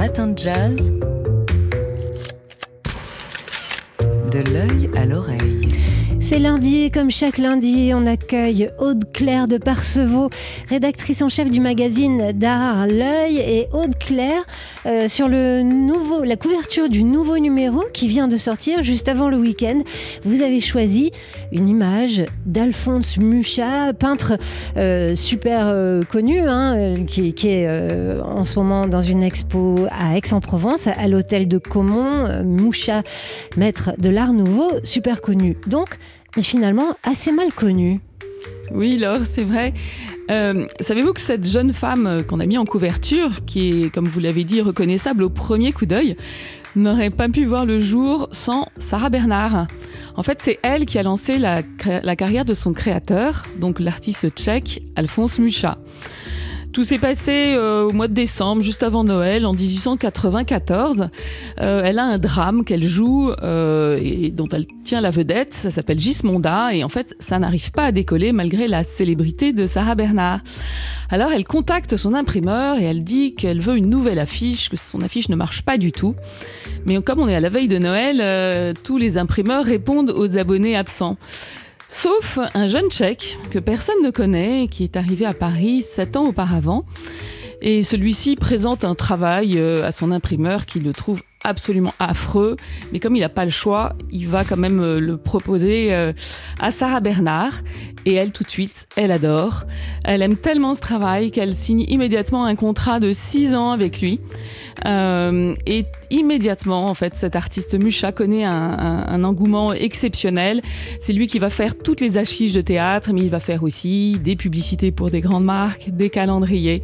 matin de jazz. De l'œil à l'oreille. C'est lundi et comme chaque lundi, on accueille Aude Claire de Parcevaux, rédactrice en chef du magazine d'art L'œil. Et Aude Claire, euh, sur la couverture du nouveau numéro qui vient de sortir juste avant le week-end, vous avez choisi une image d'Alphonse Mucha, peintre euh, super euh, connu, hein, qui, est en ce moment dans une expo à Aix-en-Provence, à, l'hôtel de Caumont. Mucha, maître de l'art nouveau, super connu. Donc, mais finalement assez mal connue. Oui, Laure, c'est vrai. Euh, savez-vous que cette jeune femme euh, qu'on a mis en couverture, qui est, comme vous l'avez dit, reconnaissable au premier coup d'œil, n'aurait pas pu voir le jour sans Sarah Bernard En fait, c'est elle qui a lancé la, la carrière de son créateur, donc l'artiste tchèque Alphonse Mucha. Tout s'est passé euh, au mois de décembre, juste avant Noël, en 1894. Euh, elle a un drame qu'elle joue euh, et dont elle tient la vedette. Ça s'appelle Gismonda et en fait, ça n'arrive pas à décoller malgré la célébrité de Sarah Bernard. Alors, elle contacte son imprimeur et elle dit qu'elle veut une nouvelle affiche, que son affiche ne marche pas du tout. Mais comme on est à la veille de Noël, tous les imprimeurs répondent aux abonnés absents. Sauf un jeune tchèque que personne ne connaît, qui est arrivé à Paris sept ans auparavant. Et celui-ci présente un travail euh, à son imprimeur qui le trouve absolument affreux, mais comme il n'a pas le choix, il va quand même euh, le proposer euh, à Sarah Bernard. Et elle, tout de suite, elle adore. Elle aime tellement ce travail qu'elle signe immédiatement un contrat de six ans avec lui. Euh, et immédiatement, en fait, cet artiste Mucha connaît un, un, engouement exceptionnel. C'est lui qui va faire toutes les affiches de théâtre, mais il va faire aussi des publicités pour des grandes marques, des calendriers.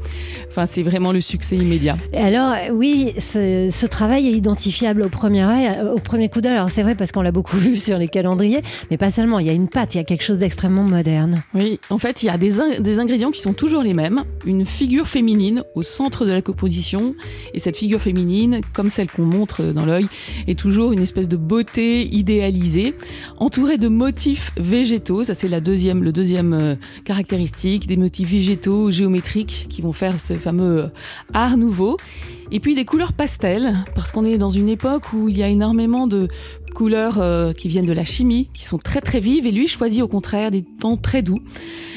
Enfin, c'est vraiment le succès immédiat. Et alors, oui, ce, ce travail est identifiable au premier œil, au premier coup d'œil. Alors, c'est vrai parce qu'on l'a beaucoup vu sur les calendriers, mais pas seulement. Il y a une patte, il y a quelque chose d'extrêmement moderne. Oui, en fait, il y a des, des ingrédients qui sont toujours les mêmes. Une figure féminine au centre de la composition, et cette figure féminine, comme celle qu'on montre dans l'œil, est toujours une espèce de beauté idéalisée, entourée de motifs végétaux. Ça, c'est la deuxième, le deuxième euh, caractéristique, des motifs végétaux géométriques qui vont faire ce fameux euh, art nouveau. Et puis des couleurs pastel, parce qu'on est dans une époque où il y a énormément de couleurs euh, qui viennent de la chimie, qui sont très très vives, et lui choisit au contraire des tons très doux.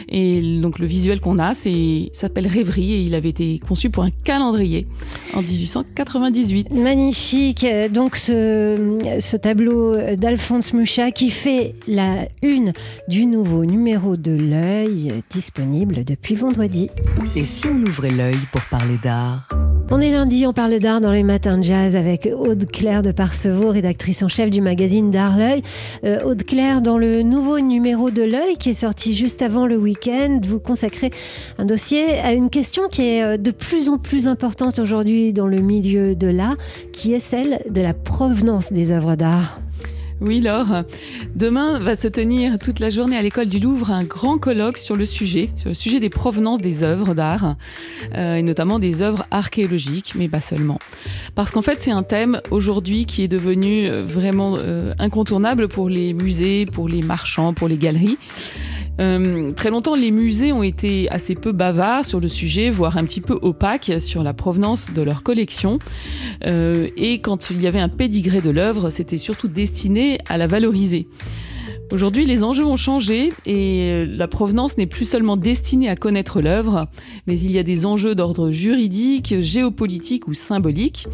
Et donc le visuel qu'on a, c'est s'appelle Rêverie, et il avait été conçu pour un calendrier en 1898. Magnifique. Donc ce, ce tableau d'Alphonse Mucha qui fait la une du nouveau numéro de l'œil disponible depuis vendredi. Et si on ouvrait l'œil pour parler d'art? On est lundi, on parle d'art dans les matins de jazz avec Aude Claire de Parcevaux, rédactrice en chef du magazine D'Art L'œil. Euh, Aude Claire, dans le nouveau numéro de L'œil qui est sorti juste avant le week-end, vous consacrez un dossier à une question qui est euh, de plus en plus importante aujourd'hui dans le milieu de l'art, qui est celle de la provenance des œuvres d'art. Oui, Laure. Demain va se tenir toute la journée à l'école du Louvre un grand colloque sur le sujet, sur le sujet des provenances des œuvres d'art, euh, et notamment des œuvres archéologiques, mais pas seulement. Parce qu'en fait, c'est un thème aujourd'hui qui est devenu euh, vraiment euh, incontournable pour les musées, pour les marchands, pour les galeries. Euh, très longtemps, les musées ont été assez peu bavards sur le sujet, voire un petit peu opaques sur la provenance de leur collection. Euh, et quand il y avait un pédigré de l'œuvre, c'était surtout destiné à la valoriser. Aujourd'hui, les enjeux ont changé et la provenance n'est plus seulement destinée à connaître l'œuvre, mais il y a des enjeux d'ordre juridique, géopolitique ou symbolique.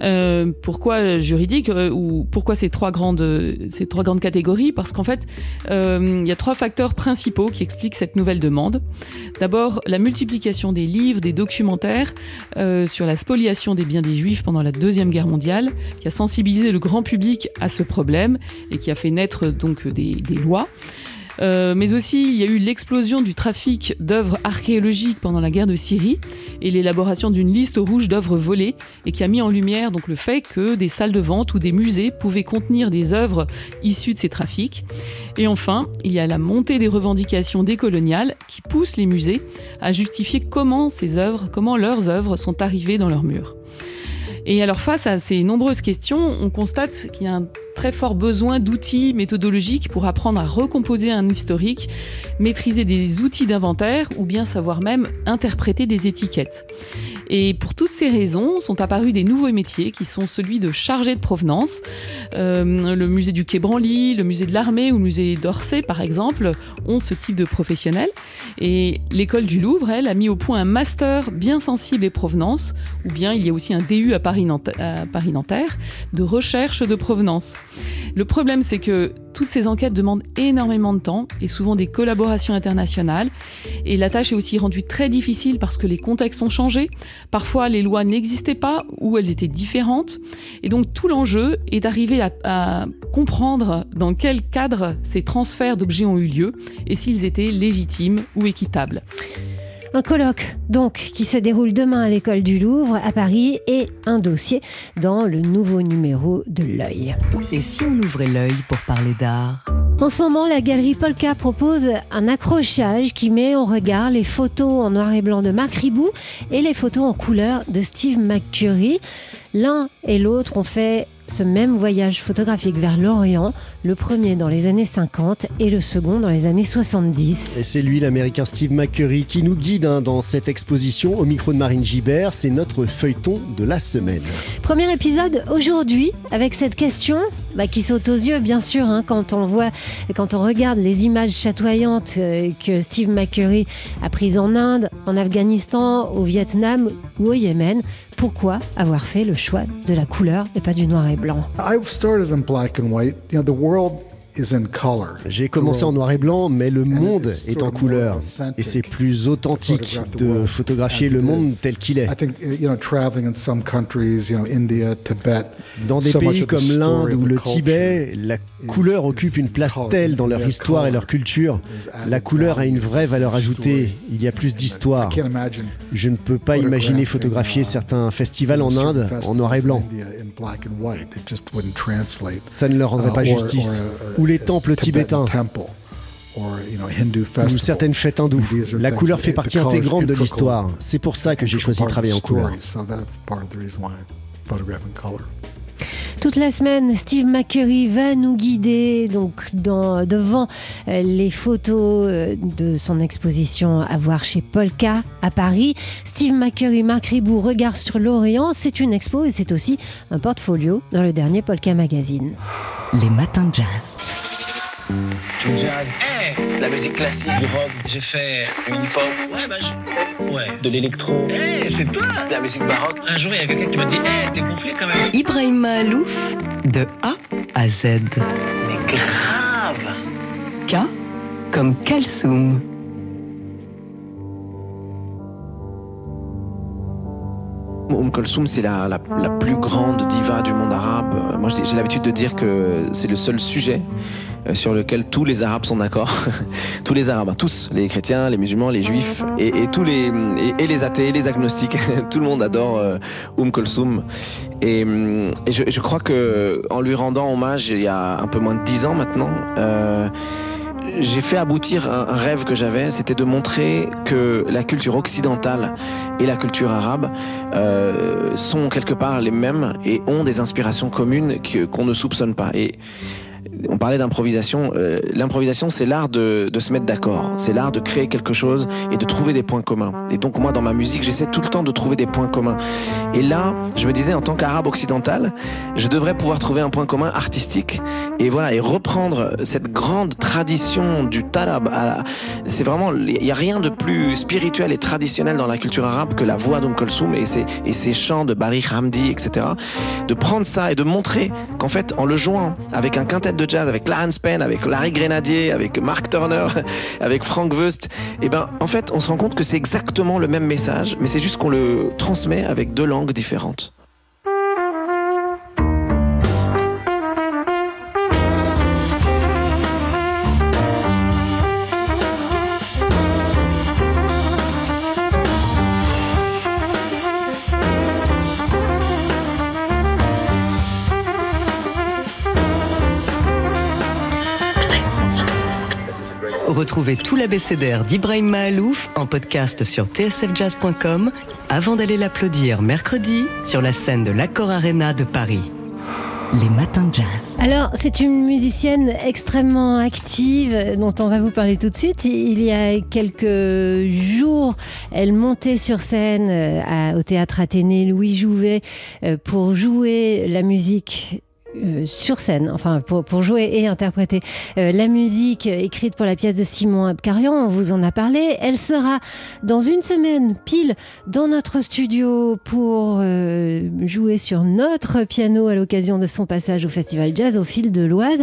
Euh, pourquoi juridique euh, ou pourquoi ces trois grandes, ces trois grandes catégories? Parce qu'en fait, euh, il y a trois facteurs principaux qui expliquent cette nouvelle demande. D'abord, la multiplication des livres, des documentaires sur la spoliation des biens des Juifs pendant la Deuxième Guerre mondiale, qui a sensibilisé le grand public à ce problème et qui a fait naître donc des des, lois. Euh, mais aussi, il y a eu l'explosion du trafic d'œuvres archéologiques pendant la guerre de Syrie et l'élaboration d'une liste rouge d'œuvres volées et qui a mis en lumière le fait que des salles de vente ou des musées pouvaient contenir des œuvres issues de ces trafics. Et enfin, il y a la montée des revendications décoloniales qui poussent les musées à justifier comment ces œuvres, comment leurs œuvres sont arrivées dans leurs murs. Et alors face à ces nombreuses questions, on constate qu'il y a un très fort besoin d'outils méthodologiques pour apprendre à recomposer un historique, maîtriser des outils d'inventaire ou bien savoir même interpréter des étiquettes. Et pour toutes ces raisons, sont apparus des nouveaux métiers qui sont celui de chargé de provenance. Euh, le musée du Quai Branly, le musée de l'armée ou le musée d'Orsay, par exemple, ont ce type de professionnels. Et l'école du Louvre, elle, a mis au point un master bien sensible et provenance, ou bien il y a aussi un DU à Paris-Nanterre de recherche de provenance. Le problème, c'est que toutes ces enquêtes demandent énormément de temps et souvent des collaborations internationales. Et la tâche est aussi rendue très difficile parce que les contextes ont changé. Parfois, les lois n'existaient pas ou elles étaient différentes. Et donc, tout l'enjeu est d'arriver à, comprendre dans quel cadre ces transferts d'objets ont eu lieu et s'ils étaient légitimes ou équitables. Un colloque, donc, qui se déroule demain à l'école du Louvre à Paris et un dossier dans le nouveau numéro de l'œil. Et si on ouvrait l'œil pour parler d'art? En ce moment, la galerie Polka propose un accrochage qui met en regard les photos en noir et blanc de Marc Ribou et les photos en couleur de Steve McCurry. L'un et l'autre ont fait ce même voyage photographique vers l'Orient, le premier dans les années 50 et le second dans les années 70. Et c'est lui, l'américain Steve McCurry, qui nous guide hein, dans cette exposition au micro de Marine Gibert. C'est notre feuilleton de la semaine. Premier épisode aujourd'hui avec cette question bah, qui saute aux yeux, bien sûr, hein, quand on voit, quand on regarde les images chatoyantes euh, que Steve McCurry a prises en Inde, en Afghanistan, au Vietnam ou au Yémen. Pourquoi avoir fait le choix de la couleur et pas du noir et blanc I've started in black and white. You know, the world j'ai commencé en noir et blanc, mais le monde est en couleur. Et c'est plus authentique de photographier le monde tel qu'il est. Dans des pays comme l'Inde ou le Tibet, la couleur occupe une place telle dans leur histoire et leur culture. La couleur a une vraie valeur ajoutée. Il y a plus d'histoire. Je ne peux pas imaginer photographier certains festivals en Inde en noir et blanc. Ça ne leur rendrait pas justice ou les temples tibétains ou certaines fêtes hindoues. La couleur fait partie intégrante de l'histoire. C'est pour ça que j'ai choisi de travailler en couleur. Toute la semaine, Steve McCurry va nous guider donc devant euh, les photos euh, de son exposition à voir chez Polka à Paris. Steve McCurry, Marc Ribou, Regard sur l'Orient, c'est une expo et c'est aussi un portfolio dans le dernier Polka Magazine. Les matins de jazz. Du jazz, hey, la musique classique, du rock, j'ai fait une hip-hop, ouais, bah, je... ouais, de l'électro, hey, c'est toi, la musique baroque. Un jour, il y a quelqu'un qui m'a dit, hey, t'es gonflé quand même. Ibrahim Alouf, de A à Z. Mais grave K comme Kalsoum. Oum Kulthum, c'est la, la, la, plus grande diva du monde arabe. Moi, j'ai l'habitude de dire que c'est le seul sujet sur lequel tous les Arabes sont d'accord. tous les Arabes, hein, tous, les chrétiens, les musulmans, les juifs, et, tous les, et, et, les athées, les agnostiques. tout le monde adore euh, Oum Kulthum. Et, et je, je, crois que en lui rendant hommage il y a un peu moins de dix ans maintenant, euh, j'ai fait aboutir un rêve que j'avais, c'était de montrer que la culture occidentale et la culture arabe euh, sont quelque part les mêmes et ont des inspirations communes qu'on ne soupçonne pas. Et on parlait d'improvisation. Euh, L'improvisation, c'est l'art de, se mettre d'accord. C'est l'art de créer quelque chose et de trouver des points communs. Et donc, moi, dans ma musique, j'essaie tout le temps de trouver des points communs. Et là, je me disais, en tant qu'arabe occidental, je devrais pouvoir trouver un point commun artistique et voilà, et reprendre cette grande tradition du tarab. C'est vraiment, il n'y a rien de plus spirituel et traditionnel dans la culture arabe que la voix d'Oum Kulthum et ses, et ses chants de Bari Hamdi, etc. De prendre ça et de montrer qu'en fait, en le jouant avec un quintet de jazz, avec Clarence Penn, avec Larry Grenadier, avec Mark Turner, avec Frank Wust, et ben en fait on se rend compte que c'est exactement le même message, mais c'est juste qu'on le transmet avec deux langues différentes. Retrouvez tout l'abécédaire d'Ibrahim Mahalouf en podcast sur tsfjazz.com avant d'aller l'applaudir mercredi sur la scène de l'Accor Arena de Paris. Les matins de jazz. Alors, c'est une musicienne extrêmement active dont on va vous parler tout de suite. Il y a quelques jours, elle montait sur scène euh, au théâtre Athénée Louis Jouvet euh, pour jouer la musique euh, sur scène, enfin pour, pour jouer et interpréter euh, la musique écrite pour la pièce de Simon Abkarian, on vous en a parlé. Elle sera dans une semaine pile dans notre studio pour euh, jouer sur notre piano à l'occasion de son passage au Festival Jazz au fil de l'Oise.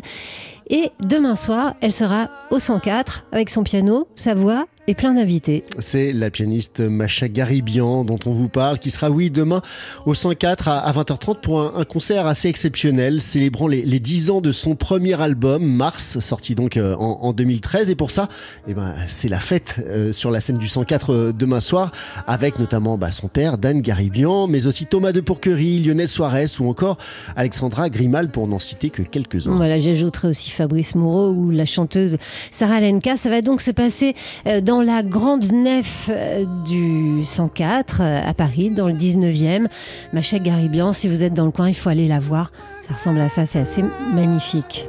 Et demain soir, elle sera au 104 avec son piano, sa voix et plein d'invités. C'est la pianiste Macha Garibian dont on vous parle, qui sera, oui, demain au 104 à 20h30 pour un, concert assez exceptionnel, célébrant les, 10 ans de son premier album, Mars, sorti donc euh, en, 2013. Et pour ça, eh ben, c'est la fête euh, sur la scène du 104 euh, demain soir, avec notamment bah, son père, Dan Garibian, mais aussi Thomas de Pourquerie, Lionel Suarez ou encore Alexandra Grimal, pour n'en citer que quelques-uns. Voilà, j'ajouterai aussi Fabrice Moreau ou la chanteuse Sarah Lenka. Ça va donc se passer dans la grande nef euh, du 104 euh, à Paris, dans le 19e. Macha Garibian, si vous êtes dans le coin, il faut aller la voir. Ça ressemble à ça, c'est assez magnifique.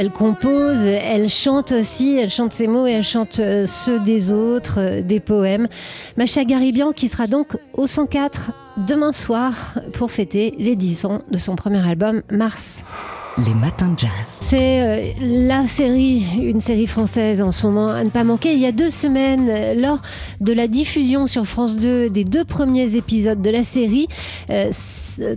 Elle, compose, elle chante aussi, elle chante ses mots et elle chante euh, ceux des autres, euh, des poèmes. Macha Garibian qui sera donc au 104 demain soir pour fêter les 10 ans de son premier album Mars. Les matins de jazz. C'est euh, la série, une série française en ce moment à ne pas manquer. Il y a deux semaines, lors de la diffusion sur France 2 des deux premiers épisodes de la série,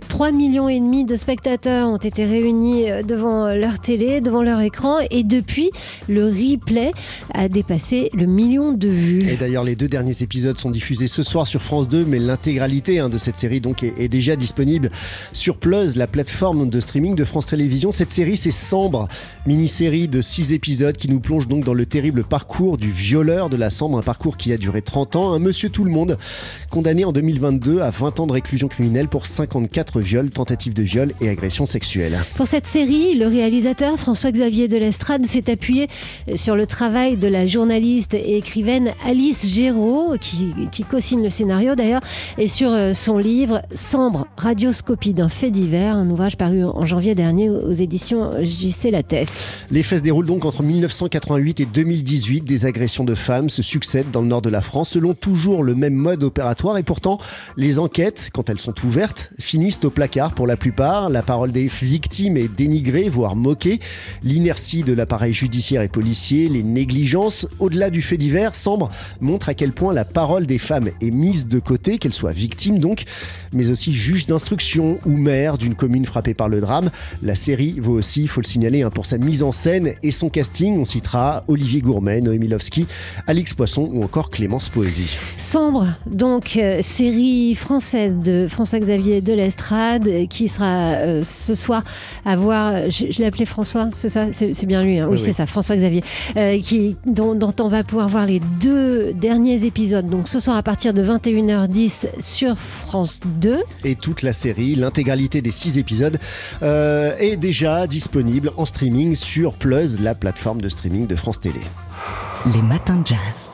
3 millions et demi de spectateurs ont été réunis euh, devant leur télé, devant leur écran et depuis le replay a dépassé le million de vues. Et d'ailleurs les deux derniers épisodes sont diffusés ce soir sur France 2 mais l'intégralité hein, de cette série donc est, déjà disponible sur Plus, la plateforme de streaming de France Télévisions. Cette série c'est Sambre, mini-série de 6 épisodes qui nous plonge donc dans le terrible parcours du violeur de la Sambre, un parcours qui a duré 30 ans, un monsieur tout le monde condamné en 2022 à 20 ans de réclusion criminelle pour 54 quatre viols, tentatives de viol et agressions sexuelles. Pour cette série, le réalisateur François-Xavier Delestrade s'est appuyé sur le travail de la journaliste et écrivaine Alice Géraud, qui, qui co-signe le scénario d'ailleurs, et sur euh, son livre Sambre, radioscopie d'un fait divers, un ouvrage paru en janvier dernier aux éditions JC Lattès. Les faits se déroulent donc entre 1988 et 2018. Des agressions de femmes se succèdent dans le nord de la France selon toujours le même mode opératoire et pourtant les enquêtes, quand elles sont ouvertes, au placard pour la plupart. La parole des victimes est dénigrée, voire moquée. L'inertie de l'appareil judiciaire et policier, les négligences, au-delà du fait divers, Sambre montre à quel point la parole des femmes est mise de côté, qu'elles soient victimes donc, mais aussi juge d'instruction ou maire d'une commune frappée par le drame. La série vaut aussi, il faut le signaler, hein, pour sa mise en scène et son casting. On citera Olivier Gourmet, Noémie Lovski, Alix Poisson ou encore Clémence Poésie. Sambre, donc euh, série française de François-Xavier Deleuze qui sera euh, ce soir à voir. Je, l'ai appelé François, c'est ça? C'est bien lui. Hein. oui, c'est ça, François Xavier, euh, qui, dont, on va pouvoir voir les deux derniers épisodes. Donc ce soir à partir de 21h10 sur France 2. Et toute la série, l'intégralité des six épisodes euh, est déjà disponible en streaming sur Plus, la plateforme de streaming de France Télé. Les matins de jazz.